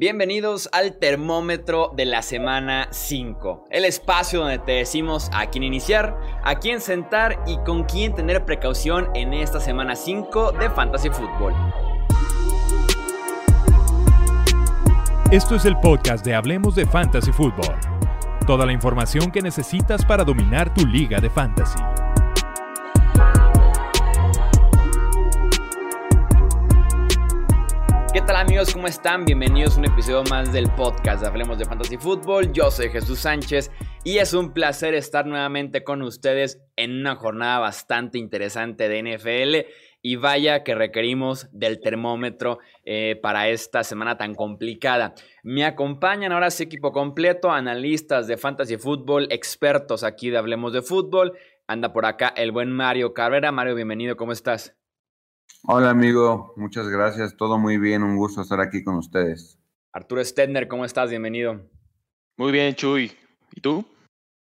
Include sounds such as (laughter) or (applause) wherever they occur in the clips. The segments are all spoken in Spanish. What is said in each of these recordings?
Bienvenidos al termómetro de la semana 5, el espacio donde te decimos a quién iniciar, a quién sentar y con quién tener precaución en esta semana 5 de Fantasy Football. Esto es el podcast de Hablemos de Fantasy Football. Toda la información que necesitas para dominar tu liga de fantasy. ¿Qué tal amigos? ¿Cómo están? Bienvenidos a un episodio más del podcast Hablemos de Fantasy Football. Yo soy Jesús Sánchez y es un placer estar nuevamente con ustedes en una jornada bastante interesante de NFL. Y vaya que requerimos del termómetro eh, para esta semana tan complicada. Me acompañan ahora sí equipo completo, analistas de fantasy Football, expertos aquí de Hablemos de Fútbol. Anda por acá el buen Mario Carrera. Mario, bienvenido, ¿cómo estás? Hola amigo, muchas gracias, todo muy bien, un gusto estar aquí con ustedes. Arturo Stedner, ¿cómo estás? Bienvenido. Muy bien, Chuy. ¿Y tú?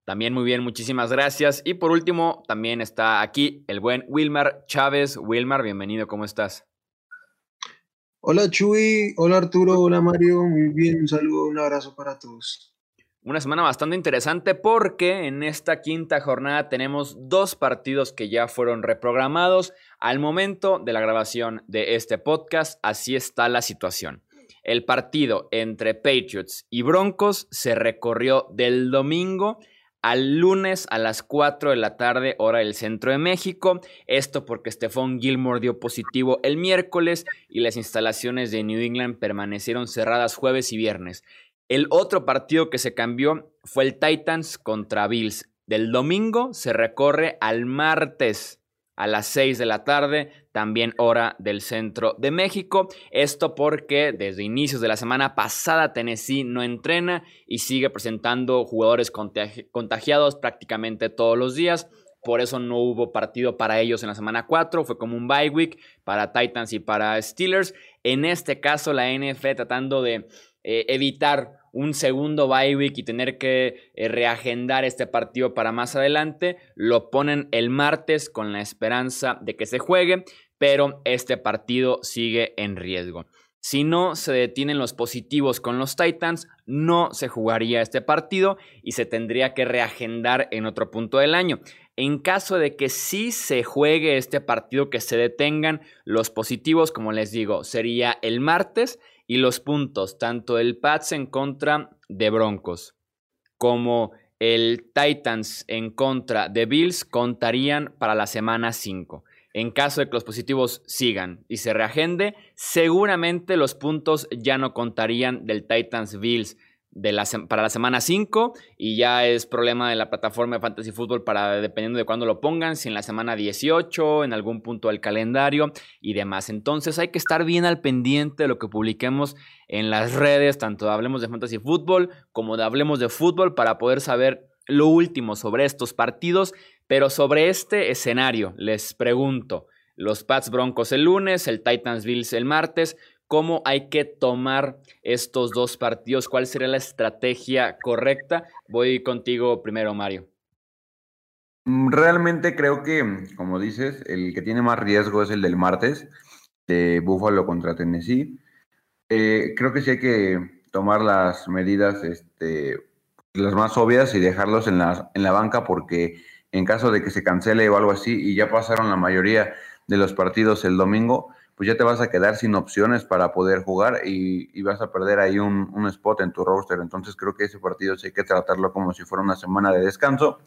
También muy bien, muchísimas gracias. Y por último, también está aquí el buen Wilmar Chávez. Wilmar, bienvenido, ¿cómo estás? Hola Chuy, hola Arturo, hola Mario, muy bien, un saludo, un abrazo para todos. Una semana bastante interesante porque en esta quinta jornada tenemos dos partidos que ya fueron reprogramados. Al momento de la grabación de este podcast, así está la situación. El partido entre Patriots y Broncos se recorrió del domingo al lunes a las 4 de la tarde, hora del centro de México. Esto porque Stephon Gilmore dio positivo el miércoles y las instalaciones de New England permanecieron cerradas jueves y viernes. El otro partido que se cambió fue el Titans contra Bills. Del domingo se recorre al martes a las 6 de la tarde, también hora del centro de México. Esto porque desde inicios de la semana pasada Tennessee no entrena y sigue presentando jugadores contagiados prácticamente todos los días. Por eso no hubo partido para ellos en la semana 4. Fue como un bye week para Titans y para Steelers. En este caso, la NFL tratando de eh, evitar un segundo bye week y tener que eh, reagendar este partido para más adelante, lo ponen el martes con la esperanza de que se juegue, pero este partido sigue en riesgo. Si no se detienen los positivos con los Titans, no se jugaría este partido y se tendría que reagendar en otro punto del año. En caso de que sí se juegue este partido, que se detengan los positivos, como les digo, sería el martes y los puntos, tanto el Pats en contra de Broncos como el Titans en contra de Bills contarían para la semana 5. En caso de que los positivos sigan y se reagende, seguramente los puntos ya no contarían del Titans Bills para la semana 5 y ya es problema de la plataforma de Fantasy Football para dependiendo de cuándo lo pongan, si en la semana 18, en algún punto del calendario y demás. Entonces hay que estar bien al pendiente de lo que publiquemos en las redes, tanto de Hablemos de Fantasy Football como de Hablemos de Fútbol para poder saber lo último sobre estos partidos, pero sobre este escenario les pregunto, los Pats Broncos el lunes, el Titans Bills el martes, cómo hay que tomar estos dos partidos, cuál sería la estrategia correcta. Voy contigo primero, Mario. Mm, realmente creo que, como dices, el que tiene más riesgo es el del martes, de Buffalo contra Tennessee. Eh, creo que sí hay que tomar las medidas, este, las más obvias y dejarlos en la, en la banca porque en caso de que se cancele o algo así, y ya pasaron la mayoría de los partidos el domingo, pues ya te vas a quedar sin opciones para poder jugar y, vas a perder ahí un, spot en tu roster. Entonces creo que ese partido sí hay que tratarlo como si fuera una semana de descanso.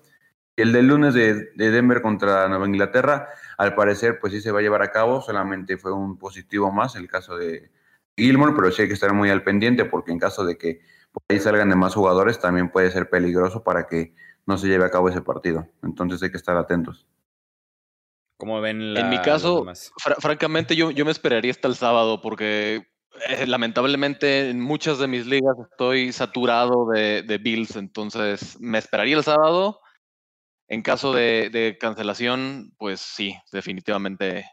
El del lunes de, Denver contra Nueva Inglaterra, al parecer, pues sí se va a llevar a cabo, solamente fue un positivo más el caso de Gilmore, pero sí hay que estar muy al pendiente porque en caso de que por ahí salgan de más jugadores, también puede ser peligroso para que no se lleve a cabo ese partido. Entonces hay que estar atentos. ¿Cómo ven En mi caso, francamente, yo, yo me esperaría hasta el sábado porque eh, lamentablemente en muchas de mis ligas estoy saturado de, de, Bills, entonces me esperaría el sábado. En caso de, de cancelación, pues sí, definitivamente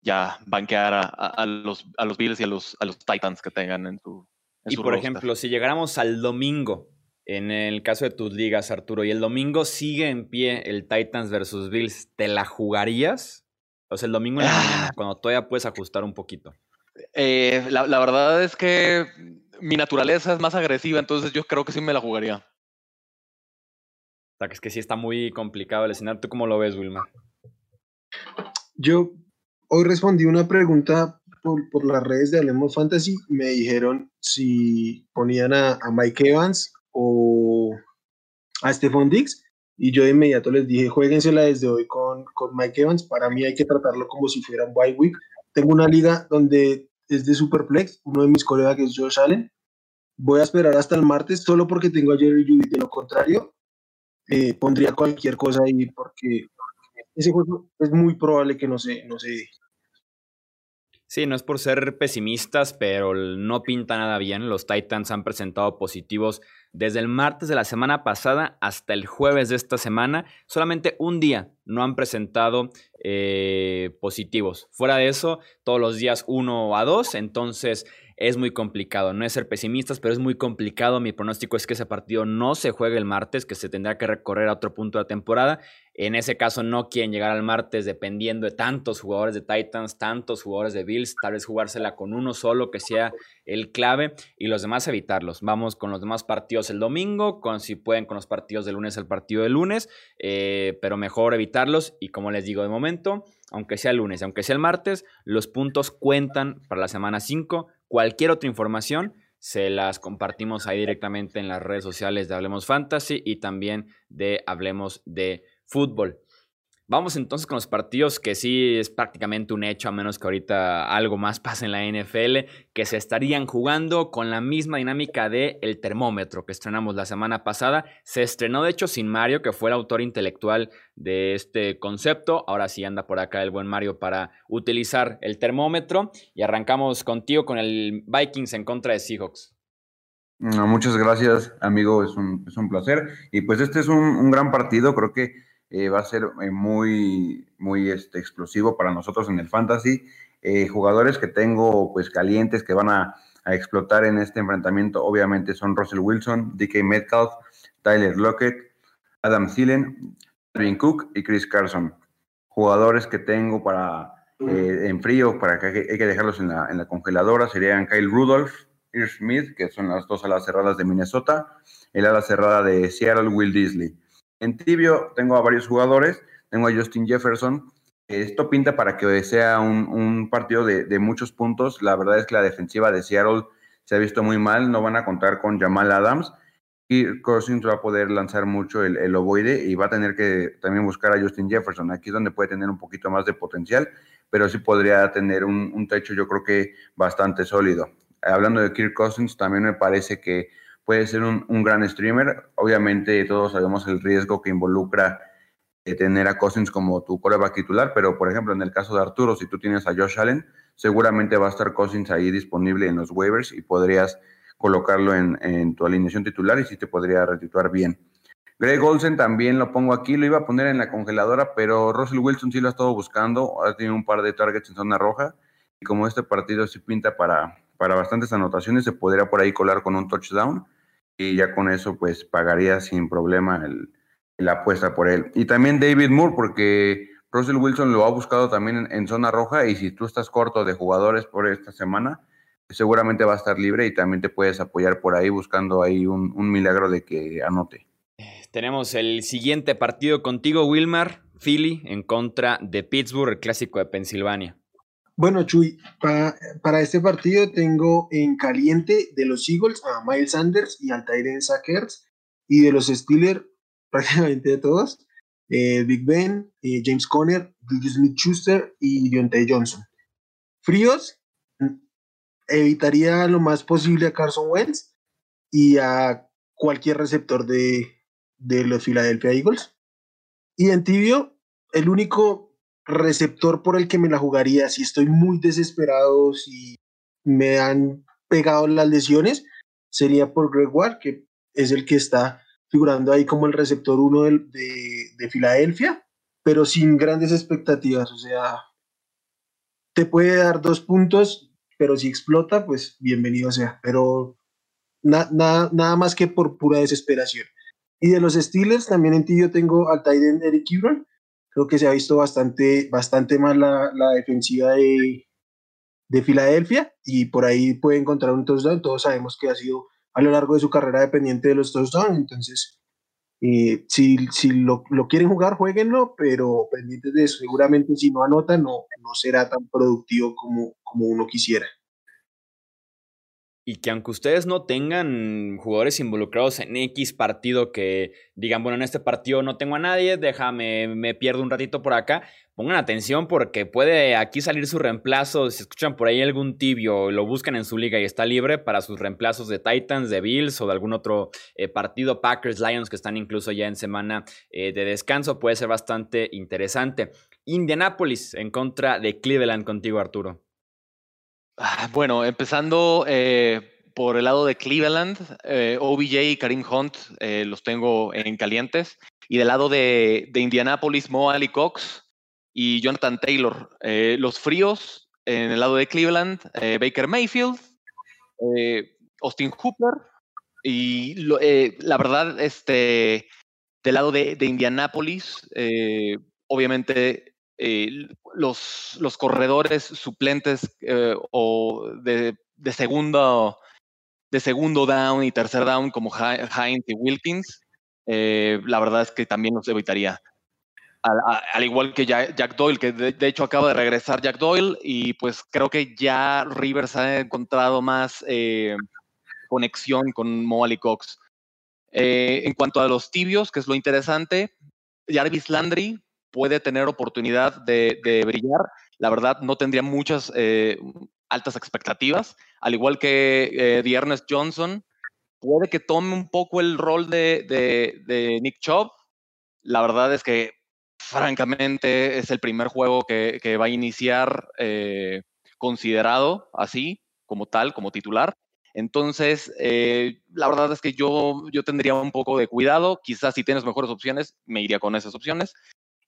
ya banquear a, a, los, a los Bills y a los, a los Titans que tengan en su... En y por ejemplo, si llegáramos al domingo, en el caso de tus ligas, Arturo, y el domingo sigue en pie el Titans versus Bills, ¿te la jugarías? O sea, el domingo en la mañana, ah. cuando todavía puedes ajustar un poquito. Eh, la, verdad es que mi naturaleza es más agresiva, entonces yo creo que sí me la jugaría. O sea, que es que sí está muy complicado el escenario. ¿Tú cómo lo ves, Wilmar? Yo hoy respondí una pregunta por, por las redes de Hablemos Fantasy. Me dijeron si ponían a, a Mike Evans o a Stephon Diggs. Y yo de inmediato les dije, jueguensela desde hoy con, con Mike Evans. Para mí hay que tratarlo como si fuera un bye week. Tengo una liga donde es de Superplex. Uno de mis colegas que es Josh Allen. Voy a esperar hasta el martes solo porque tengo a Jerry Judy. De lo contrario, eh, pondría cualquier cosa ahí porque ese juego es muy probable que no se, no se. Sí, no es por ser pesimistas, pero no pinta nada bien. Los Titans han presentado positivos desde el martes de la semana pasada hasta el jueves de esta semana. Solamente un día no han presentado eh, positivos. Fuera de eso, todos los días uno a dos. Entonces, es muy complicado. No es ser pesimistas, pero es muy complicado. Mi pronóstico es que ese partido no se juegue el martes, que se tendrá que recorrer a otro punto de la temporada. En ese caso no quieren llegar al martes dependiendo de tantos jugadores de Titans, tantos jugadores de Bills, tal vez jugársela con uno solo que sea el clave y los demás evitarlos. Vamos con los demás partidos el domingo, con si pueden con los partidos de lunes el partido de lunes, eh, pero mejor evitarlos y como les digo de momento, aunque sea el lunes, aunque sea el martes, los puntos cuentan para la semana 5 Cualquier otra información se las compartimos ahí directamente en las redes sociales de Hablemos Fantasy y también de Hablemos de Fútbol. Vamos entonces con los partidos que sí es prácticamente un hecho, a menos que ahorita algo más pase en la NFL, que se estarían jugando con la misma dinámica de el termómetro que estrenamos la semana pasada. Se estrenó de hecho sin Mario, que fue el autor intelectual de este concepto. Ahora sí anda por acá el buen Mario para utilizar el termómetro. Y arrancamos contigo con el Vikings en contra de Seahawks. muchas gracias, amigo. Es un, es un placer. Y pues este es un, un gran partido. Creo que eh, va a ser eh, muy, muy este, explosivo para nosotros en el fantasy. Eh, jugadores que tengo pues calientes que van a, explotar en este enfrentamiento obviamente son Russell Wilson, DK Metcalf, Tyler Lockett, Adam Thielen, Alvin Cook y Chris Carson. Jugadores que tengo para en frío, para que hay que dejarlos en la, en la congeladora, serían Kyle Rudolph, Irv Smith, que son las dos alas cerradas de Minnesota, el ala cerrada de Seattle, Will Disley. En tibio tengo a varios jugadores, tengo a Justin Jefferson. Esto pinta para que sea un, partido de, muchos puntos. La verdad es que la defensiva de Seattle se ha visto muy mal. No van a contar con Jamal Adams. Y Cousins va a poder lanzar mucho el, el, ovoide y va a tener que también buscar a Justin Jefferson. Aquí es donde puede tener un poquito más de potencial, pero sí podría tener un, un techo, yo creo que bastante sólido. Hablando de Kirk Cousins, también me parece que puede ser un, gran streamer. Obviamente todos sabemos el riesgo que involucra eh, tener a Cousins como tu coreback titular, pero por ejemplo en el caso de Arturo, si tú tienes a Josh Allen, seguramente va a estar Cousins ahí disponible en los waivers y podrías colocarlo en, tu alineación titular y sí te podría retituar bien. Greg Olsen también lo pongo aquí, lo iba a poner en la congeladora, pero Russell Wilson sí lo ha estado buscando, ha tenido un par de targets en zona roja y como este partido sí pinta para, para bastantes anotaciones, se podría por ahí colar con un touchdown y ya con eso pues pagaría sin problema el, la apuesta por él. Y también David Moore, porque Russell Wilson lo ha buscado también en, zona roja y si tú estás corto de jugadores por esta semana, seguramente va a estar libre y también te puedes apoyar por ahí buscando ahí un, un milagro de que anote. Tenemos el siguiente partido contigo, Wilmar, Philly en contra de Pittsburgh, el clásico de Pensilvania. Bueno, Chuy, para, este partido tengo en caliente de los Eagles a Miles Sanders y al Tyren Sackers, y de los Steelers (laughs) prácticamente de todos, eh, Big Ben, eh, James Conner, Julius Smith-Schuster y Deontay Johnson. Fríos, evitaría lo más posible a Carson Wentz y a cualquier receptor de, de los Philadelphia Eagles. Y en tibio, el único receptor por el que me la jugaría si estoy muy desesperado, si me han pegado las lesiones, sería por Greg Ward, que es el que está figurando ahí como el receptor uno de, de, Filadelfia, pero sin grandes expectativas. O sea, te puede dar dos puntos, pero si explota, pues bienvenido sea. Pero nada más que por pura desesperación. Y de los Steelers, también en ti yo tengo al Titan Eric Ebron, creo que se ha visto bastante, bastante mal la, defensiva de, de Filadelfia y por ahí puede encontrar un touchdown. Todos sabemos que ha sido a lo largo de su carrera dependiente de los touchdowns, entonces eh, si, lo, quieren jugar, jueguenlo, pero pendientes de eso. Seguramente si no anotan, no, no será tan productivo como uno quisiera y que aunque ustedes no tengan jugadores involucrados en X partido que digan, bueno, en este partido no tengo a nadie, déjame, me pierdo un ratito por acá, pongan atención porque puede aquí salir su reemplazo, si escuchan por ahí algún tibio, lo buscan en su liga y está libre para sus reemplazos de Titans, de Bills o de algún otro eh, partido, Packers, Lions, que están incluso ya en semana eh, de descanso, puede ser bastante interesante. Indianapolis en contra de Cleveland contigo, Arturo. Ah, bueno, empezando eh, por el lado de Cleveland, eh, OBJ y Karim Hunt eh, los tengo en calientes. Y del lado de, Indianapolis, Mo Ali Cox y Jonathan Taylor. los fríos en el lado de Cleveland, Baker Mayfield, Austin Hooper. Y la verdad, este, del lado de, de Indianapolis, obviamente los, los, corredores suplentes eh, o de, de, segundo, de segundo down y tercer down como Hines y Wilkins, eh, la verdad es que también los evitaría. Al, igual que Jack, Doyle, que de, hecho acaba de regresar Jack Doyle y pues creo que ya Rivers ha encontrado más eh, conexión con Mo Cox. en cuanto a los tibios, que es lo interesante, Jarvis Landry puede tener oportunidad de, brillar. La verdad, no tendría muchas eh, altas expectativas. Al igual que eh, Johnson, puede que tome un poco el rol de, Nick Chubb. La verdad es que, francamente, es el primer juego que, va a iniciar eh, considerado así, como tal, como titular. Entonces, eh, la verdad es que yo, yo tendría un poco de cuidado. Quizás si tienes mejores opciones, me iría con esas opciones.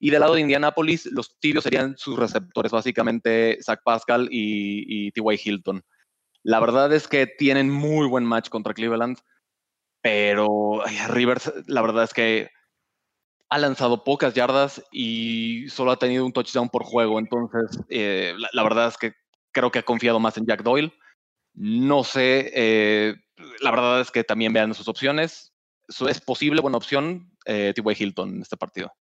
Y del lado de Indianapolis, los tibios serían sus receptores, básicamente Zach Pascal y, T.Y. Hilton. La verdad es que tienen muy buen match contra Cleveland, pero Rivers, la verdad es que ha lanzado pocas yardas y solo ha tenido un touchdown por juego. Entonces, eh, la, verdad es que creo que ha confiado más en Jack Doyle. No sé, eh, la verdad es que también vean sus opciones. es posible, buena opción, eh, T.Y. Hilton en este partido.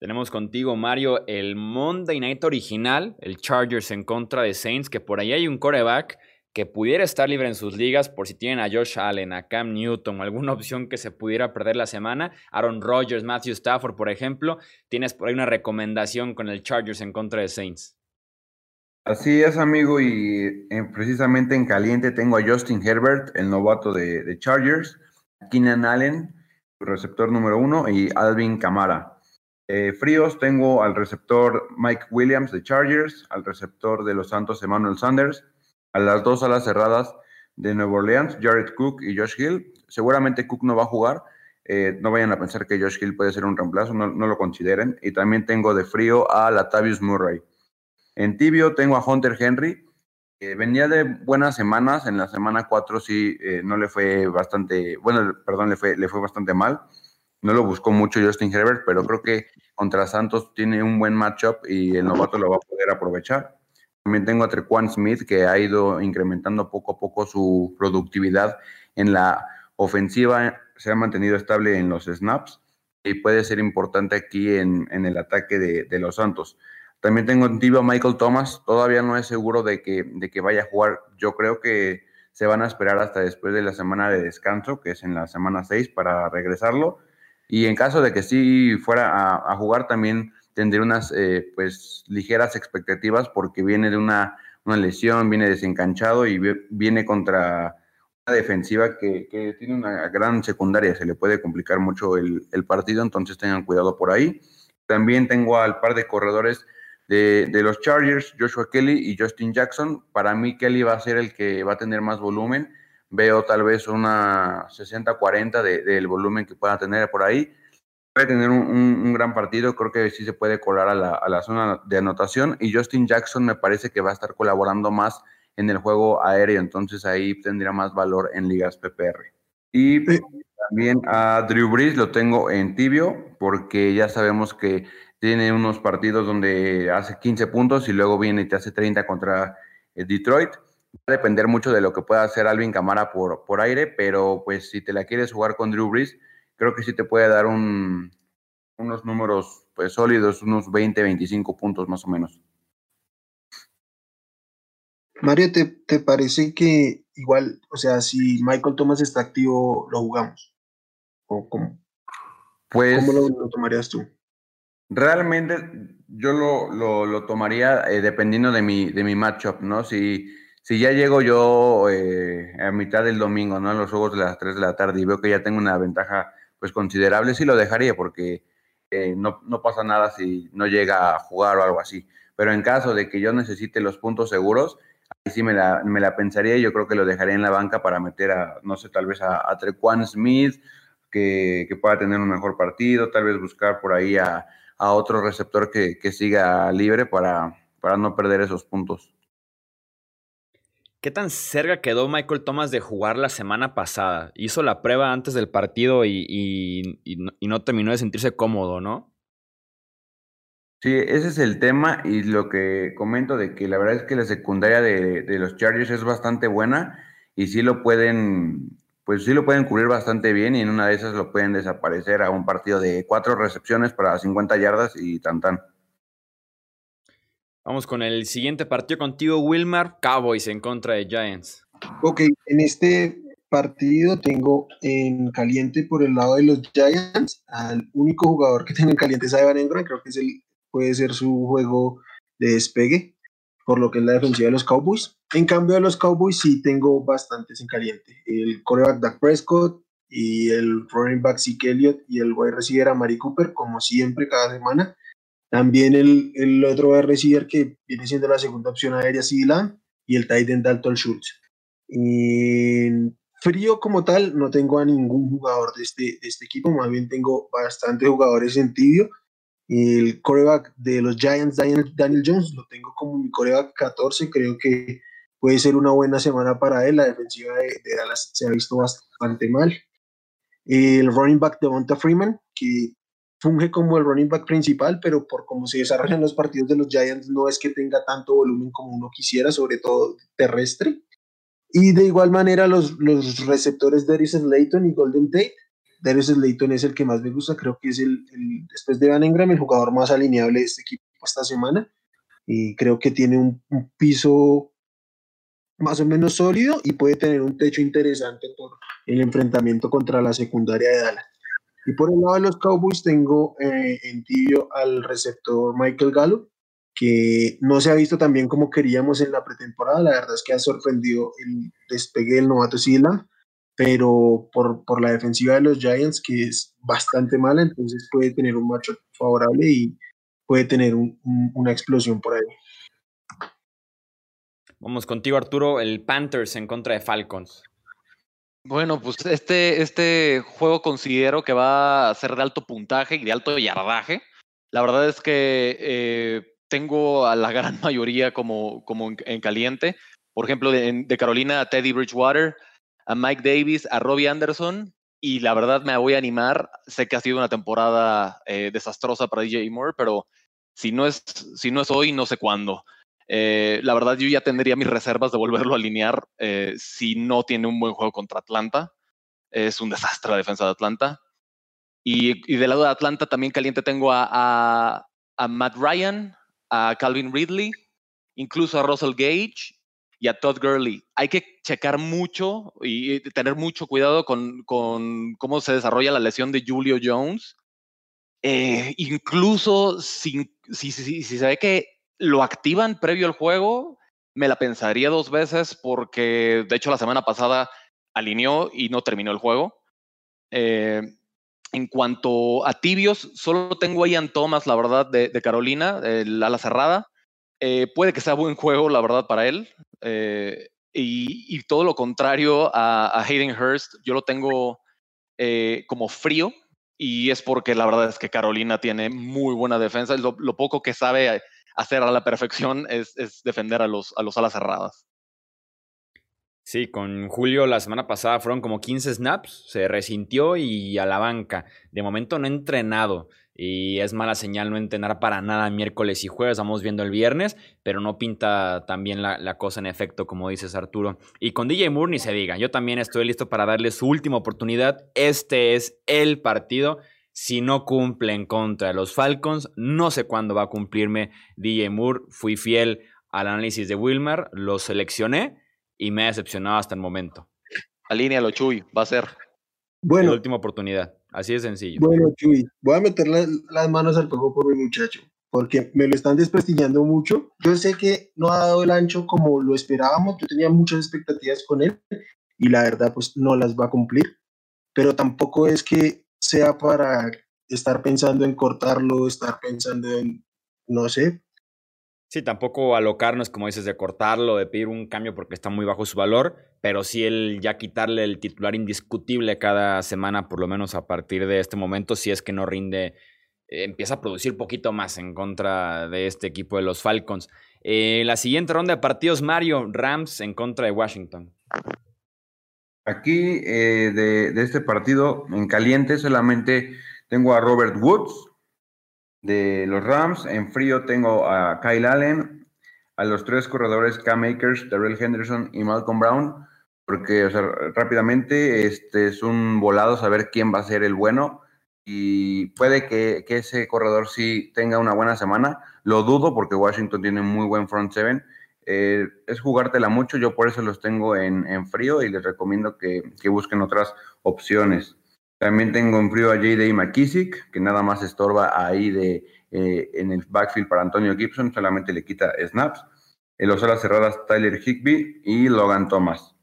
Tenemos contigo, Mario, el Monday Night original, el Chargers en contra de Saints, que por ahí hay un coreback que pudiera estar libre en sus ligas por si tienen a Josh Allen, a Cam Newton alguna (laughs) opción que se pudiera perder la semana. Aaron Rodgers, Matthew Stafford, por ejemplo. Tienes por ahí una recomendación con el Chargers en contra de Saints. Así es, amigo, y eh, precisamente en caliente tengo a Justin Herbert, el novato de, de Chargers, Keenan Allen, receptor número uno, y Alvin Kamara. Eh, fríos tengo al receptor Mike Williams de Chargers, al receptor de los Santos Emmanuel Sanders, a las dos alas cerradas de Nueva Orleans, Jared Cook y Josh Hill. Seguramente Cook no va a jugar, eh, no vayan a pensar que Josh Hill puede ser un reemplazo, no, lo consideren. Y también tengo de frío a Latavius Murray. En tibio tengo a Hunter Henry, que venía de buenas semanas, en la semana 4 sí eh, no le fue bastante, bueno, perdón, le fue, le fue bastante mal no lo buscó mucho Justin Herbert, pero creo que contra Santos tiene un buen matchup y el novato lo va a poder aprovechar. También tengo a Trequan Smith, que ha ido incrementando poco a poco su productividad en la ofensiva, se ha mantenido estable en los snaps y puede ser importante aquí en, el ataque de, los Santos. También tengo en a Michael Thomas, todavía no es seguro de que, de que vaya a jugar. Yo creo que se van a esperar hasta después de la semana de descanso, que es en la semana 6, para regresarlo y en caso de que sí fuera a, jugar, también tendría unas eh, pues ligeras expectativas porque viene de una, una, lesión, viene desencanchado y viene contra una defensiva que, tiene una gran secundaria. Se le puede complicar mucho el, el, partido, entonces tengan cuidado por ahí. También tengo al par de corredores de, de los Chargers, Joshua Kelly y Justin Jackson. Para mí Kelly va a ser el que va a tener más volumen veo tal vez una 60-40 del volumen que pueda tener por ahí. Puede tener un, gran partido, creo que sí se puede colar a la, zona de anotación y Justin Jackson me parece que va a estar colaborando más en el juego aéreo, entonces ahí tendría más valor en ligas PPR. Y también a Drew Brees lo tengo en tibio, porque ya sabemos que tiene unos partidos donde hace 15 puntos y luego viene y te hace 30 contra eh, Detroit. Va a depender mucho de lo que pueda hacer Alvin Camara por, por aire, pero pues si te la quieres jugar con Drew Brees, creo que sí te puede dar un, unos números pues sólidos, unos 20, 25 puntos más o menos. Mario, ¿te, ¿te, parece que igual, o sea, si Michael Thomas está activo, lo jugamos? ¿O cómo? Pues, ¿Cómo lo, lo tomarías tú? Realmente yo lo, lo, lo tomaría eh, dependiendo de mi, de mi matchup, ¿no? Si, si ya llego yo eh, a mitad del domingo, ¿no? En los juegos de las 3 de la tarde y veo que ya tengo una ventaja pues considerable, sí lo dejaría porque eh, no, no pasa nada si no llega a jugar o algo así. Pero en caso de que yo necesite los puntos seguros, ahí sí me la, me la pensaría y yo creo que lo dejaría en la banca para meter a, no sé, tal vez a, a Trequan Smith, que, que, pueda tener un mejor partido, tal vez buscar por ahí a, a otro receptor que, que siga libre para, para no perder esos puntos. ¿Qué tan cerca quedó Michael Thomas de jugar la semana pasada? Hizo la prueba antes del partido y, no, terminó de sentirse cómodo, ¿no? Sí, ese es el tema y lo que comento de que la verdad es que la secundaria de, de los Chargers es bastante buena y sí lo pueden, pues sí lo pueden cubrir bastante bien y en una de esas lo pueden desaparecer a un partido de cuatro recepciones para 50 yardas y tan tan. Vamos con el siguiente partido contigo, Wilmar. Cowboys en contra de Giants. Ok, en este partido tengo en caliente por el lado de los Giants al único jugador que tengo en caliente es Ivan Engram. Creo que es el, puede ser su juego de despegue, por lo que es la defensiva de los Cowboys. En cambio, de los Cowboys sí tengo bastantes en caliente. El coreback Dak Prescott y el running back Zeke Elliott y el wide receiver Amari Cooper, como siempre, cada semana. También el, el otro wide receiver que viene siendo la segunda opción aérea, Silan, y el tight end Dalton Schultz. En frío como tal, no tengo a ningún jugador de este, de este equipo, más bien tengo bastantes jugadores en tibio. El coreback de los Giants, Daniel, Daniel Jones, lo tengo como mi coreback 14, creo que puede ser una buena semana para él. La defensiva de, de Dallas se ha visto bastante mal. El running back de Monta Freeman, que funge como el running back principal, pero por cómo se desarrollan los partidos de los Giants, no es que tenga tanto volumen como uno quisiera, sobre todo terrestre. Y de igual manera, los, los receptores Darius Slayton y Golden Tate. Darius Slayton es el que más me gusta, creo que es el, el después de Van Engram, el jugador más alineable de este equipo esta semana. Y creo que tiene un, un piso más o menos sólido y puede tener un techo interesante por el enfrentamiento contra la secundaria de Dallas. Y por el lado de los Cowboys tengo eh, en tibio al receptor Michael Gallup, que no se ha visto tan bien como queríamos en la pretemporada. La verdad es que ha sorprendido el despegue del novato Sila, pero por, por la defensiva de los Giants, que es bastante mala, entonces puede tener un macho favorable y puede tener un, un, una explosión por ahí. Vamos contigo, Arturo, el Panthers en contra de Falcons. Bueno, pues este, este juego considero que va a ser de alto puntaje y de alto yardaje. La verdad es que eh, tengo a la (laughs) gran mayoría como, como en, en caliente. Por ejemplo, de, de, Carolina a Teddy Bridgewater, a Mike Davis, a Robbie Anderson. Y la verdad me voy a animar. Sé que ha sido una temporada eh, desastrosa para DJ Moore, pero si no, es, si no es hoy, no sé cuándo. Eh, la verdad, yo ya tendría mis reservas de volverlo a alinear eh, si no tiene un buen juego contra Atlanta. Es un desastre la defensa de Atlanta. Y, y del lado de Atlanta también caliente tengo a, a, Matt Ryan, a Calvin Ridley, incluso a Russell Gage y a Todd Gurley. Hay que checar mucho y tener mucho cuidado con, con cómo se desarrolla la lesión de Julio Jones. Eh, incluso si, si, si, si se ve que lo activan previo al juego, me la pensaría dos veces porque, de hecho, la semana pasada alineó y no terminó el juego. Eh, en cuanto a tibios, solo tengo a Ian Thomas, la verdad, de, Carolina, el ala cerrada. Eh, puede que sea buen juego, la verdad, para él. Eh, y, todo lo contrario a, Hayden Hurst, yo lo tengo como frío. Y es porque la verdad es que Carolina tiene muy buena defensa. Lo, lo poco que sabe hacer a la perfección es, defender a los, alas cerradas. Sí, con Julio la semana pasada fueron como 15 snaps, se resintió y a la banca. De momento no ha entrenado. y es mala señal no entrenar para nada miércoles y jueves, vamos viendo el viernes, pero no pinta también la, la, cosa en efecto, como dices Arturo. Y con DJ Moore ni se diga, yo también estoy listo para darle su última oportunidad. Este es el partido. Si no cumple en contra de los Falcons, no sé cuándo va a cumplirme DJ Moore. Fui fiel al análisis de Wilmer, lo seleccioné y me ha decepcionado hasta el momento. lo Chuy, va a ser. Bueno. La última oportunidad. Así de sencillo. Bueno, Chuy, voy a meter las manos al fuego por mi muchacho, porque me lo están desprestigiando mucho. Yo sé que no ha dado el ancho como lo esperábamos, yo tenía muchas expectativas con él y la verdad pues no las va a cumplir, pero tampoco es que sea para estar pensando en cortarlo, estar pensando en, no sé, Sí, tampoco alocarnos, como dices, de cortarlo, de pedir un cambio porque está muy bajo su valor, pero sí el ya quitarle el titular indiscutible cada semana, por lo menos a partir de este momento, si es que no rinde, eh, empieza a producir poquito más en contra de este equipo de los Falcons. Eh, la siguiente ronda de partidos, Mario, Rams en contra de Washington. Aquí eh, de, de este partido, en caliente solamente tengo a Robert Woods, de los Rams. En frío tengo a Kyle Allen, a los tres corredores Cam Akers, Darrell Henderson y Malcolm Brown, porque o sea, rápidamente este es un volado saber quién va a ser el bueno y puede que, ese corredor sí tenga una buena semana. Lo dudo porque Washington tiene muy buen front seven. Eh, es jugártela mucho, yo por eso los tengo en, en frío y les recomiendo que, que busquen otras opciones. También tengo en frío a J.D. McKissick, que nada más estorba ahí de, eh, en el backfield para Antonio Gibson, solamente le quita snaps. En los alas cerradas, Tyler Higby y Logan Thomas.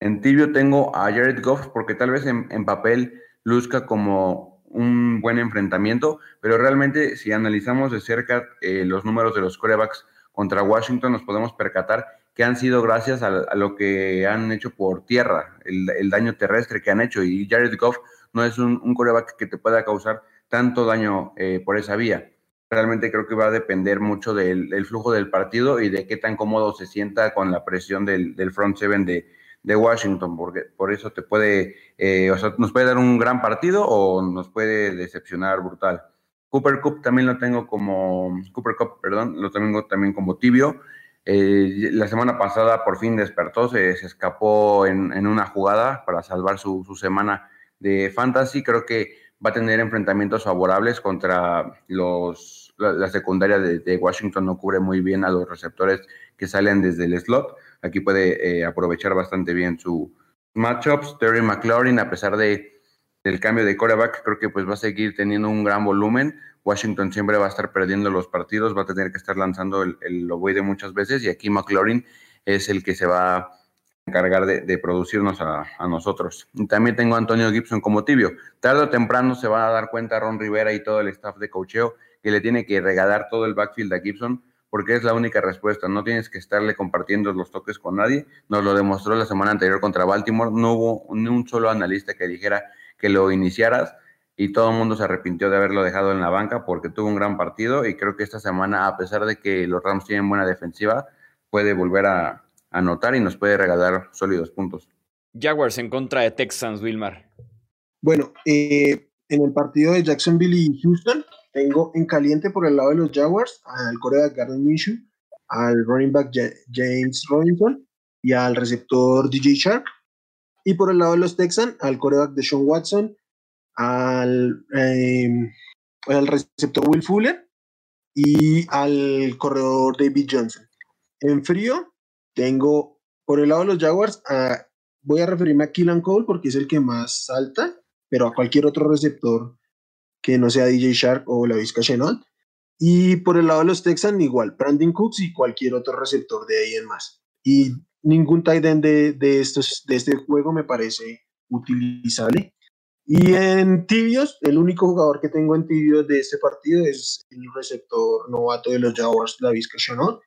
En tibio tengo a Jared Goff, porque tal vez en, papel luzca como un buen enfrentamiento, pero realmente si analizamos de cerca eh, los números de los corebacks contra Washington, nos podemos percatar que han sido gracias a, lo que han hecho por tierra, el, daño terrestre que han hecho. Y Jared Goff no es un, coreback que te pueda causar tanto daño eh, por esa vía. Realmente creo que va a depender mucho del, flujo del partido y de qué tan cómodo se sienta con la presión del, front seven de, Washington, porque por eso te puede, eh, o sea, nos puede dar un gran partido o nos puede decepcionar brutal. Cooper Cup también lo tengo como, Cooper Cup, perdón, lo tengo también como tibio. Eh, la semana pasada por fin despertó, se, escapó en, una jugada para salvar su, semana de Fantasy. Creo que va a tener enfrentamientos favorables contra los, la, secundaria de, Washington. No cubre muy bien a los receptores que salen desde el slot. Aquí puede eh, aprovechar bastante bien su matchups. Terry McLaurin, a pesar de, del cambio de coreback, creo que pues va a seguir teniendo un gran volumen. Washington siempre va a estar perdiendo los partidos, va a tener que estar lanzando el, el ovoide muchas veces y aquí McLaurin es el que se va encargar de, producirnos a, nosotros. Y también tengo a Antonio Gibson como tibio. Tarde o temprano se va a dar cuenta Ron Rivera y todo el staff de cocheo que le tiene que regalar todo el backfield a Gibson porque es la única respuesta. No tienes que estarle compartiendo los toques con nadie. Nos lo demostró la semana anterior contra Baltimore. No hubo ni un solo analista que dijera que lo iniciaras y todo el mundo se arrepintió de haberlo dejado en la banca porque tuvo un gran partido y creo que esta semana, a pesar de que los Rams tienen buena defensiva, puede volver a, anotar y nos puede regalar sólidos puntos. Jaguars en contra de Texans, Wilmar. Bueno, eh, en el partido de Jacksonville y Houston, tengo en caliente por el lado de los Jaguars al coreback Gardner Minshew, al running back James Robinson y al receptor DJ Shark. Y por el lado de los Texans, al coreback de Sean Watson, al, em, al receptor Will Fuller y al corredor David Johnson. En frío, tengo, por el lado de los Jaguars, voy a referirme a Killan Cole porque es el que más salta, pero a cualquier otro receptor que no sea DJ Shark o la Vizca Chenault. Y por el lado de los Texans, igual, Brandon Cooks y cualquier otro receptor de ahí en más. Y ningún tight end de, de, estos, de este juego me parece utilizable. Y en tibios, el único jugador que tengo en tibios de este partido es el receptor novato de los Jaguars, la Vizca Chenault.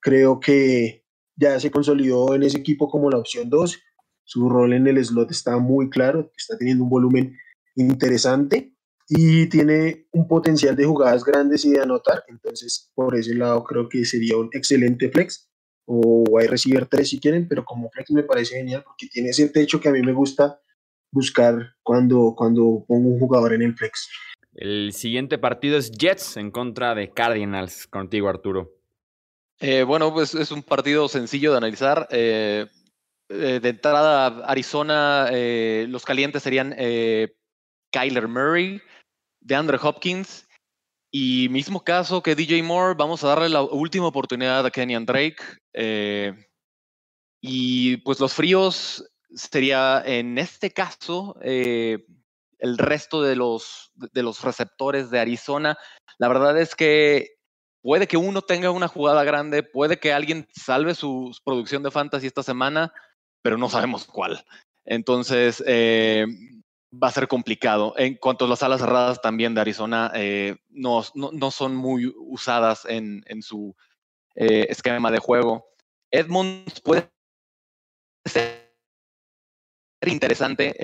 Creo que ya se consolidó en ese equipo como la opción 2. Su rol en el slot está muy claro, está teniendo un volumen interesante y tiene un potencial de jugadas grandes y de anotar. Entonces, por ese lado, creo que sería un excelente flex o wide receiver 3 si quieren, pero como flex me parece genial porque tiene ese techo que a mí me gusta buscar cuando, cuando pongo un jugador en el flex. El siguiente partido es Jets en contra de Cardinals. Contigo, Arturo. Eh, bueno, pues es un partido sencillo de analizar. Eh, eh, de entrada, Arizona, los calientes serían Kyler Murray, de Andre Hopkins. Y mismo caso que DJ Moore, vamos a darle la última oportunidad a Kenyan Drake. Y pues los fríos sería en este caso el resto de los, de los receptores de Arizona. La verdad es que puede que uno tenga una jugada grande, puede que alguien salve su, producción de fantasy esta semana, pero no sabemos cuál. Entonces, eh, va a ser complicado. En cuanto a las alas cerradas también de Arizona, eh, no, no, son muy usadas en, en su eh, esquema de juego. Edmonds puede ser interesante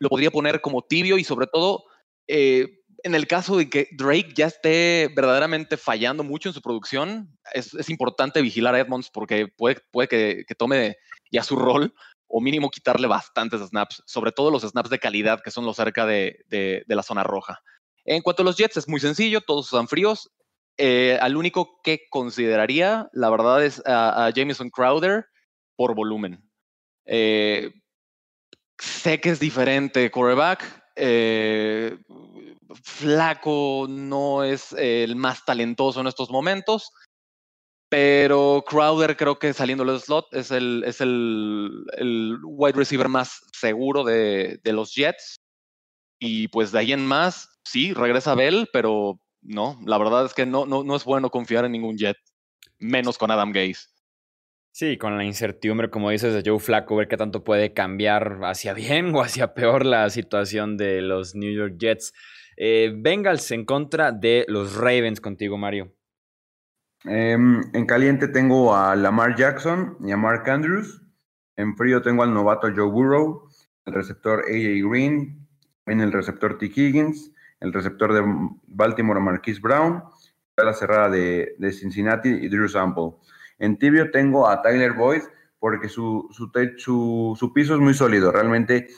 lo podría poner como tibio y sobre todo eh, en el caso de que Drake ya esté verdaderamente fallando mucho en su producción, es, importante vigilar a Edmonds porque puede, que, tome ya su rol o mínimo quitarle bastantes snaps, sobre todo los snaps de calidad que son los cerca de, la zona roja. En cuanto a los Jets, es muy sencillo, todos están fríos. Eh, al único que consideraría, la verdad, es a, Jameson Crowder por volumen. Eh, sé que es diferente quarterback. Eh, flaco no es el más talentoso en estos momentos, pero Crowder creo que saliendo del slot es el, es el, wide receiver más seguro de, los Jets. Y pues de ahí en más, sí, regresa Bell, pero no, la verdad es que no, no, no es bueno confiar en ningún Jet, menos con Adam Gaze. Sí, con la incertidumbre, como dices, de Joe Flacco, ver qué tanto puede cambiar hacia bien (laughs) o hacia peor la situación de los New York Jets. Eh, Bengals en contra de los Ravens contigo, Mario. Em, en caliente tengo a Lamar Jackson y a Mark Andrews. En frío tengo al novato Joe Burrow, el receptor AJ Green, en el receptor T. Higgins, el receptor de Baltimore Marquise Brown, la cerrada de, de Cincinnati y Drew Sample. En tibio tengo a Tyler Boyd porque su, su, su, piso es muy sólido. Realmente,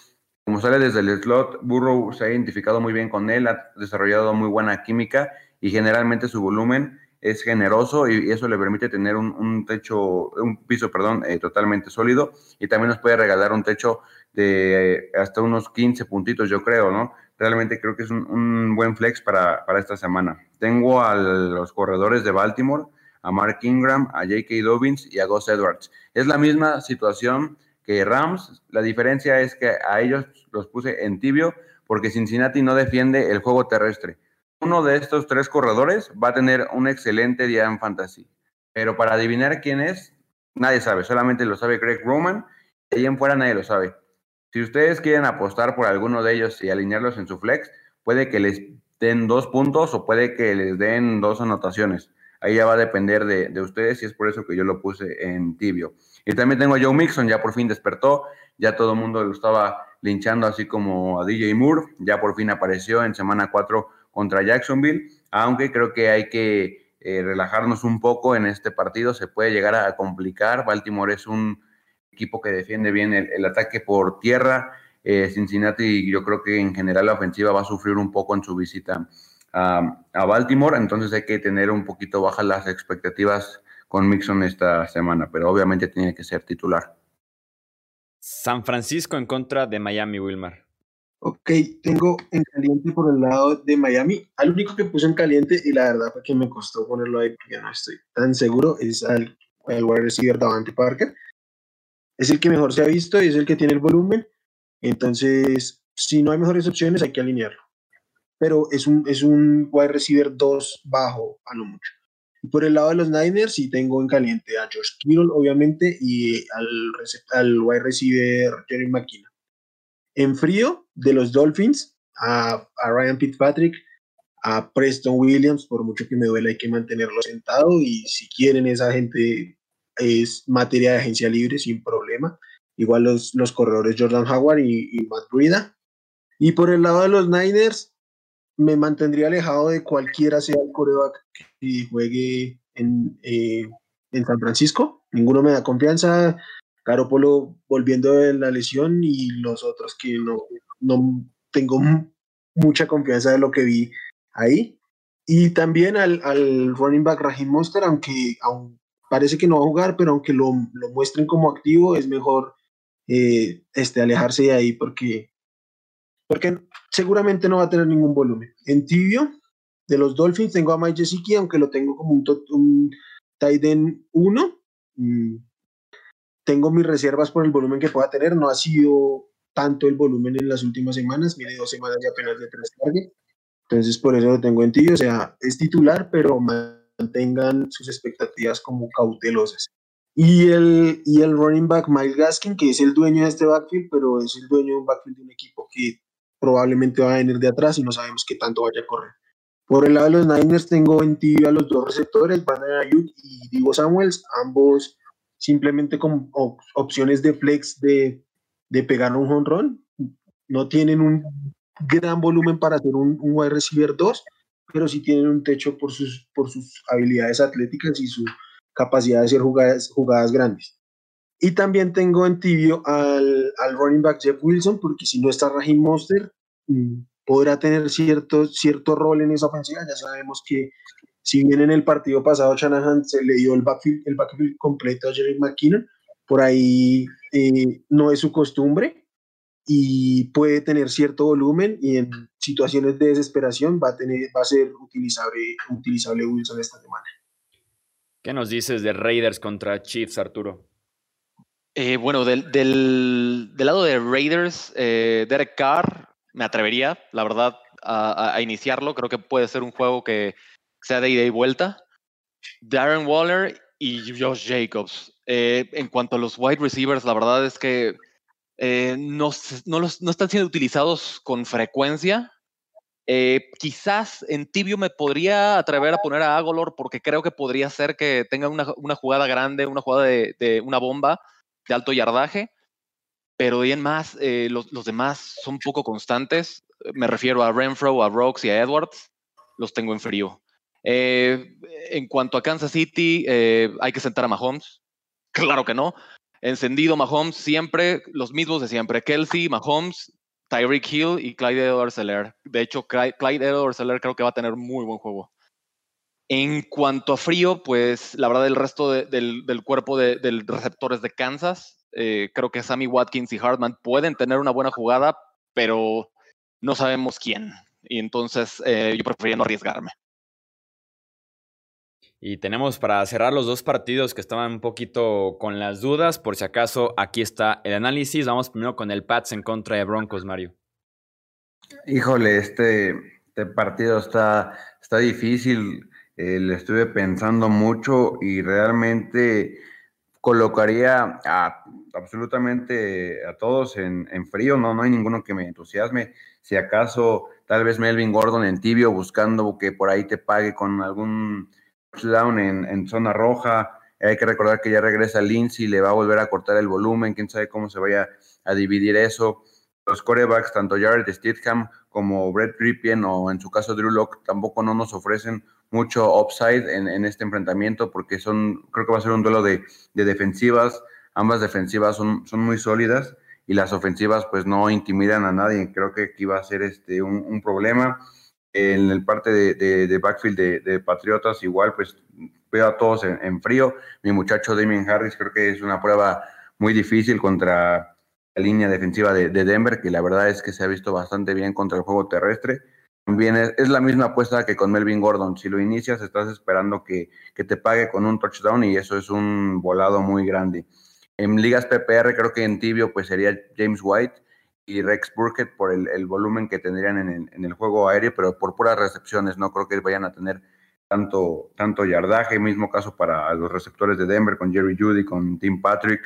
como sale desde el slot, Burrow se ha identificado muy bien con él, ha desarrollado muy buena química y generalmente su volumen es generoso y eso le permite tener un, techo, un piso, perdón, eh, totalmente sólido y también nos puede regalar un techo de eh, hasta unos 15 puntitos, yo creo, ¿no? Realmente creo que es un, buen flex para, para, esta semana. Tengo a los corredores de Baltimore, a Mark Ingram, a J.K. Dobbins y a Gus Edwards. Es la misma situación que Rams, la diferencia es que a ellos los puse en tibio porque Cincinnati no defiende el juego terrestre. Uno de estos tres corredores va a tener un excelente día en fantasy, pero para adivinar quién es, nadie sabe, solamente lo sabe Greg Roman, y ahí en fuera nadie lo sabe. Si ustedes quieren apostar por alguno de ellos y alinearlos en su flex, puede que les den dos puntos o puede que les den dos anotaciones. Ahí ya va a depender de, ustedes y es por eso que yo lo puse en tibio. Y también tengo a Joe Mixon, ya por fin despertó, ya todo el mundo lo estaba linchando así como a DJ Moore, ya por fin apareció en semana 4 contra Jacksonville, aunque creo que hay que eh, relajarnos un poco en este partido, se puede llegar a complicar, Baltimore es un equipo que defiende bien el, ataque por tierra, eh, Cincinnati yo creo que en general la ofensiva va a sufrir un poco en su visita a, Baltimore, entonces hay que tener un poquito bajas las expectativas con Mixon esta semana, pero obviamente tiene que ser titular. San Francisco en contra de Miami, Wilmar. Ok, tengo en caliente por el lado de Miami. Al único que puse en caliente, y la verdad fue que me costó ponerlo ahí porque no estoy tan seguro, es al, al wide receiver Davante Parker. Es el que mejor se ha visto y es el que tiene el volumen. Entonces, si no hay mejores opciones, hay que alinearlo pero es un, es un wide receiver 2 bajo a lo mucho. Y por el lado de los Niners, sí tengo en caliente a Josh Kittle, obviamente, y al, al wide receiver Jerry McKinnon. En frío, de los Dolphins, a, a, Ryan Fitzpatrick, a Preston Williams, por mucho que me duele, hay que mantenerlo sentado. Y si quieren, esa gente es materia de agencia libre sin problema. Igual los, los corredores Jordan Howard y, y Matt Breida. Y por el lado de los Niners, me mantendría alejado de cualquiera sea el coreback que juegue en, eh, en San Francisco. Ninguno me da confianza. Polo volviendo de la lesión y los otros que no, no tengo mucha confianza de lo que vi ahí. Y también al, al running back Raheem Monster, aunque, aún parece que no va a jugar, pero aunque lo, lo muestren como activo, es mejor eh, este, alejarse de ahí porque, porque seguramente no va a tener ningún volumen. En tibio, de los Dolphins, tengo a Mike Gesicki, aunque lo tengo como un, un tight end 1. Mm, tengo mis reservas por el volumen que pueda tener. No ha sido tanto el volumen en las últimas semanas, mire, dos semanas y apenas de tres targets. Entonces, por eso lo tengo en ti. O sea, es titular, pero mantengan sus expectativas como cautelosas. Y el, y el running back Miles Gaskin, que es el dueño de este backfield, pero es el dueño de un backfield de un equipo que probablemente va a venir de atrás y no sabemos qué tanto vaya a correr. Por el lado de los Niners tengo en ti a los dos receptores, Brandon Ayuk y Divo Samuels, ambos simplemente con opciones de flex de, de pegar un home run. No tienen un gran volumen para hacer un, un wide receiver 2, pero sí tienen un techo por sus, por sus habilidades atléticas y su capacidad de hacer jugadas, jugadas grandes. Y también tengo en tibio al, al running back Jeff Wilson, porque si no está Raheem Monster, mm, podrá tener cierto, cierto rol en esa ofensiva. Ya sabemos que si bien en el partido pasado Shanahan se le dio el backfield, el backfield completo a Jerry McKinnon, por ahí eh, no es su costumbre y puede tener cierto volumen y en situaciones de desesperación va a, tener, va a ser utilizable, utilizable Wilson esta semana. ¿Qué nos dices de Raiders contra Chiefs, Arturo? Eh, bueno, del, del, lado de Raiders, eh, Derek Carr, me atrevería, la verdad, a, iniciarlo. Creo que puede ser un juego que sea de ida y vuelta. Darren Waller y Josh Jacobs. Eh, en cuanto a los wide receivers, la verdad es que no, no, los, están siendo utilizados con frecuencia. Eh, quizás en tibio me podría atrever a poner a Agolor porque creo que podría ser que tenga una, jugada grande, una jugada de, una bomba de alto yardaje, pero bien más, eh, los, demás son poco constantes. Me refiero a Renfro, a Rocks y a Edwards, los tengo en frío. Eh, en cuanto a Kansas City, hay que sentar a Mahomes. Claro que no. Encendido Mahomes siempre, los mismos de siempre. Kelsey, Mahomes, Tyreek Hill y Clyde edwards De hecho, Clyde edwards creo que va a tener muy buen juego. En cuanto a frío, pues la verdad el resto del, cuerpo de, receptores de Kansas, eh, creo que Sammy Watkins y Hartman pueden tener una buena jugada, pero no sabemos quién. Y entonces eh, yo preferiría no arriesgarme. Y tenemos para cerrar los dos partidos que estaban un poquito con las dudas. Por si acaso, aquí está el análisis. Vamos primero con el Pats en contra de Broncos, Mario. Híjole, este, este partido está, está difícil. Eh, le estuve pensando mucho y realmente colocaría a absolutamente a todos en, en, frío. No, no hay ninguno que me entusiasme. Si acaso, tal vez Melvin Gordon en tibio buscando que por ahí te pague con algún touchdown en, en zona roja. Hay que recordar que ya regresa Lindsay, le va a volver a cortar el volumen, quién sabe cómo se vaya a dividir eso. Los corebacks, tanto Jared Stidham como Brett Ripien o en su caso Drew Locke, tampoco no nos ofrecen mucho upside en, en, este enfrentamiento porque son, creo que va a ser un duelo de, de defensivas. Ambas defensivas son, son, muy sólidas y las ofensivas pues no intimidan a nadie. Creo que aquí va a ser este, un, un problema en el parte de, backfield de, Patriotas, igual, pues veo a todos en, frío. Mi muchacho Damien Harris creo que es una prueba muy difícil contra la línea defensiva de, Denver, que la verdad es que se ha visto bastante bien contra el juego terrestre. También es, la misma apuesta que con Melvin Gordon. Si lo inicias, estás esperando que, que te pague con un touchdown y eso es un volado muy grande. En ligas PPR creo que en tibio pues sería James White y Rex Burkett por el, volumen que tendrían en el, juego aéreo, pero por puras recepciones, no creo que vayan a tener tanto, tanto yardaje. Mismo caso para los receptores de Denver con Jerry Judy, con Tim Patrick,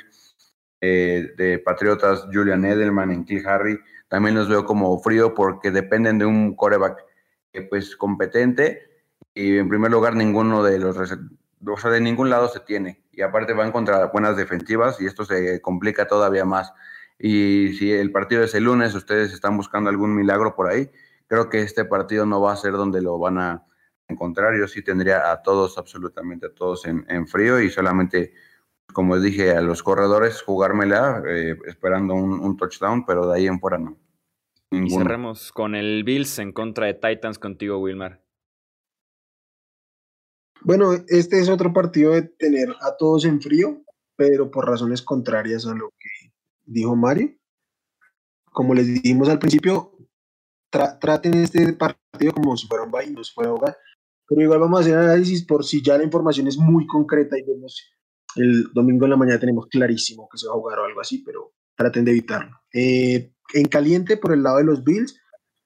eh, de Patriotas Julian Edelman, en Kill Harry. También los veo como frío porque dependen de un coreback pues competente y en primer lugar ninguno de los o sea, de ningún lado se tiene y aparte van contra buenas defensivas y esto se complica todavía más. Y si el partido es el lunes, ustedes están buscando algún milagro por ahí, creo que este partido no va a ser donde lo van a encontrar. Yo sí tendría a todos, absolutamente a todos en, frío y solamente, como dije, a los corredores jugármela eh, esperando un, touchdown, pero de ahí en fuera no. Y cerremos con el Bills en contra de Titans contigo, Wilmar. Bueno, este es otro partido de tener a todos en frío, pero por razones contrarias a lo dijo Mario. Como les dijimos al principio, traten este partido como si fuera un baile, no si fuera hogar. Pero igual vamos a hacer análisis por si ya la información es muy concreta y vemos el domingo en la mañana tenemos clarísimo que se va a jugar o algo así, pero traten de evitarlo. Eh, en caliente por el lado de los Bills,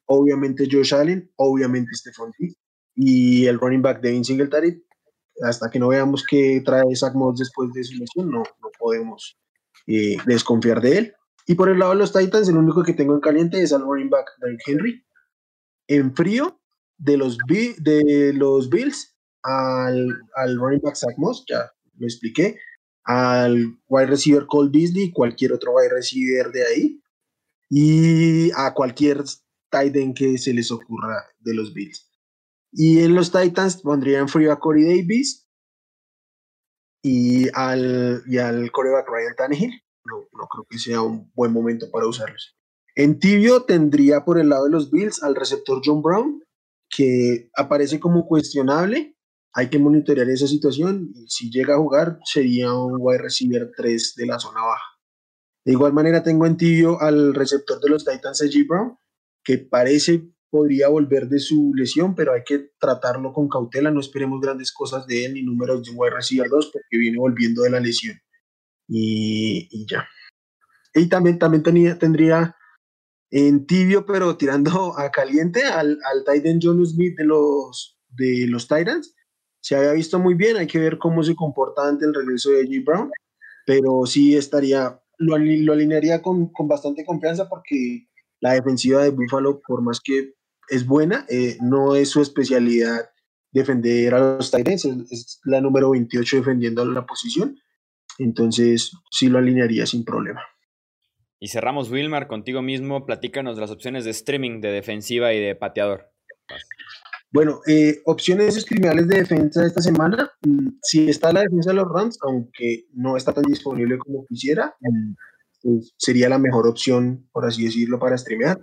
obviamente Josh Allen, obviamente Stephon Diggs y el running back Devin Singletary. Hasta que no veamos que trae Zach Moss después de su lesión, no, no podemos eh, desconfiar de él. Y por el lado de los Titans, el único que tengo en caliente es al running back Derrick Henry. En frío, de los, de los Bills al, al running back Zach Moss, ya lo expliqué, al wide receiver Cole Beasley, cualquier otro wide receiver de ahí, y a cualquier tight end que se les ocurra de los Bills. Y en los Titans pondrían frío a Corey Davis y al, y al coreback Ryan Tannehill. No, no creo que sea un buen momento para usarlos. En tibio tendría por el lado de los Bills al receptor John Brown, que aparece como cuestionable. Hay que monitorear esa situación y si llega a jugar sería un wide receiver 3 de la zona baja. De igual manera tengo en tibio al receptor de los Titans, G. Brown, que parece podría volver de su lesión, pero hay que tratarlo con cautela, no esperemos grandes cosas de él ni números de wide receiver 2 porque viene volviendo de la lesión. Y, ya. Y también, también tenía, tendría en tibio, pero tirando a caliente, al, al Titan John Smith de los, de los Titans. Se había visto muy bien, hay que ver cómo se comporta ante el regreso de G. Brown, pero sí estaría, lo, lo alinearía con, con, bastante confianza porque la defensiva de Buffalo, por más que es buena, eh, no es su especialidad defender a los Titans, es, la número 28 defendiendo la posición, entonces sí lo alinearía sin problema. Y cerramos, Wilmar, contigo mismo. Platícanos las opciones de streaming de defensiva y de pateador. Bueno, eh, opciones streamables de defensa esta semana. Mm, si está la defensa de los Rams, aunque no está tan disponible como quisiera, mm, pues sería la mejor opción, por así decirlo, para streamear.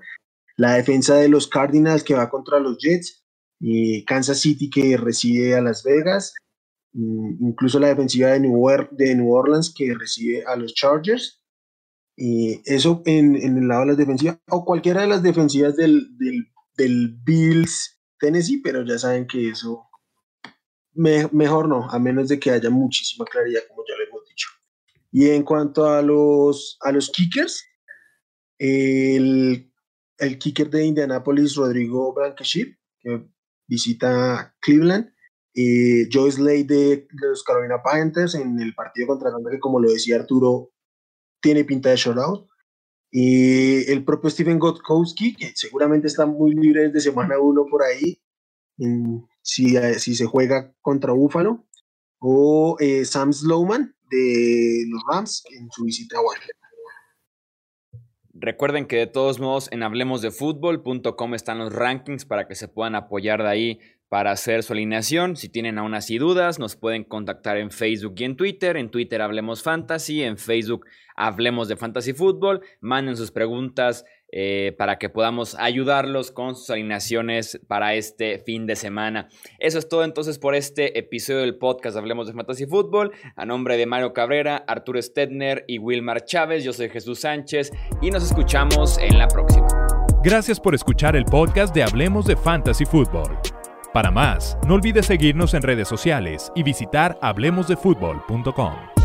La defensa de los Cardinals que va contra los Jets. Y Kansas City que recibe a Las Vegas. Mm, incluso la defensiva de New, de New Orleans que recibe a los Chargers y eso en, el lado de las defensivas, o cualquiera de las defensivas del, del, Bills Tennessee, pero ya saben que eso mejor no, a menos de que haya muchísima claridad, como ya le hemos dicho. Y en cuanto a los, a los kickers, el, el kicker de Indianapolis, Rodrigo Blankenship, que visita Cleveland, eh, Joyce Lay de, los Carolina Panthers en el partido contra Atlanta, que como lo decía Arturo, tiene pinta de shutout. Y el propio Steven Gotkowski, que seguramente está muy libre desde semana uno por ahí, si, si se juega contra Buffalo. O eh, Sam Slowman de los Rams en su visita a Washington. Recuerden que de todos modos en hablemosdefutbol.com están los rankings para que se puedan apoyar de ahí para hacer su alineación. Si tienen aún así dudas, nos pueden contactar en Facebook y en Twitter. En Twitter Hablemos Fantasy, en Facebook Hablemos de Fantasy Fútbol. Manden sus preguntas eh, para que podamos ayudarlos con sus alineaciones para este fin de semana. Eso es todo entonces por este episodio del podcast Hablemos de Fantasy Fútbol. A nombre de Mario Cabrera, Arturo Stedner y Wilmar Chávez, yo soy Jesús Sánchez y nos escuchamos en la próxima. Gracias por escuchar el podcast de Hablemos de Fantasy Fútbol. Para más, no olvides seguirnos en redes sociales y visitar hablemosdefutbol.com.